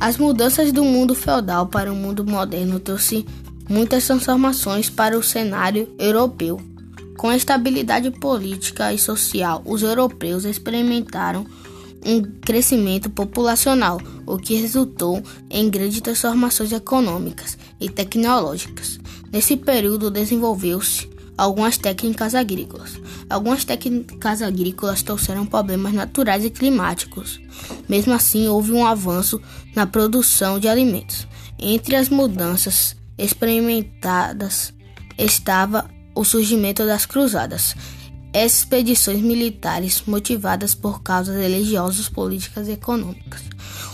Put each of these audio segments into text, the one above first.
As mudanças do mundo feudal para o mundo moderno trouxe muitas transformações para o cenário europeu. Com a estabilidade política e social, os europeus experimentaram um crescimento populacional, o que resultou em grandes transformações econômicas e tecnológicas. Nesse período desenvolveu-se algumas técnicas agrícolas. Algumas técnicas agrícolas trouxeram problemas naturais e climáticos. Mesmo assim, houve um avanço na produção de alimentos. Entre as mudanças experimentadas estava o surgimento das cruzadas, expedições militares motivadas por causas religiosas, políticas e econômicas.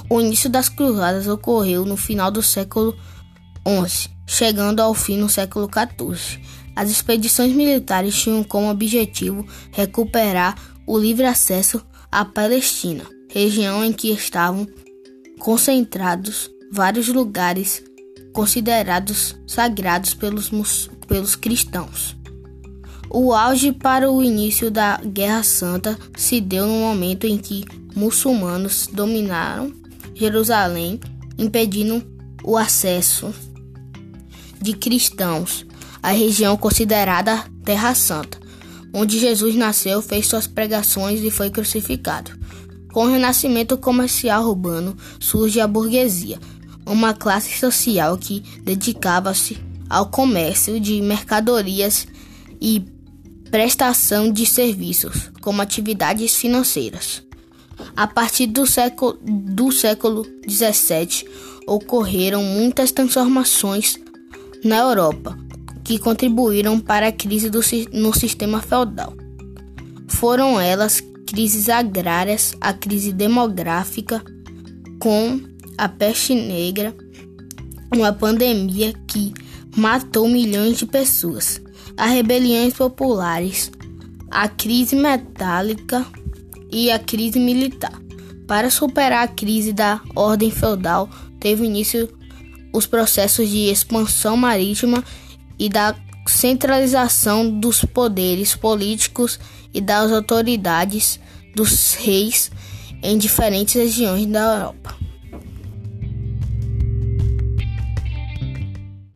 O início das cruzadas ocorreu no final do século XI, chegando ao fim no século XIV. As expedições militares tinham como objetivo recuperar o livre acesso à Palestina, região em que estavam concentrados vários lugares considerados sagrados pelos, pelos cristãos. O auge para o início da Guerra Santa se deu no momento em que muçulmanos dominaram Jerusalém, impedindo o acesso de cristãos a região considerada Terra Santa, onde Jesus nasceu, fez suas pregações e foi crucificado. Com o renascimento comercial urbano surge a burguesia, uma classe social que dedicava-se ao comércio de mercadorias e prestação de serviços, como atividades financeiras. A partir do século, do século XVII, ocorreram muitas transformações na Europa, que contribuíram para a crise do, no sistema feudal. Foram elas crises agrárias, a crise demográfica, com a peste negra, uma pandemia que matou milhões de pessoas, as rebeliões populares, a crise metálica e a crise militar. Para superar a crise da ordem feudal, teve início os processos de expansão marítima e da centralização dos poderes políticos e das autoridades dos reis em diferentes regiões da Europa.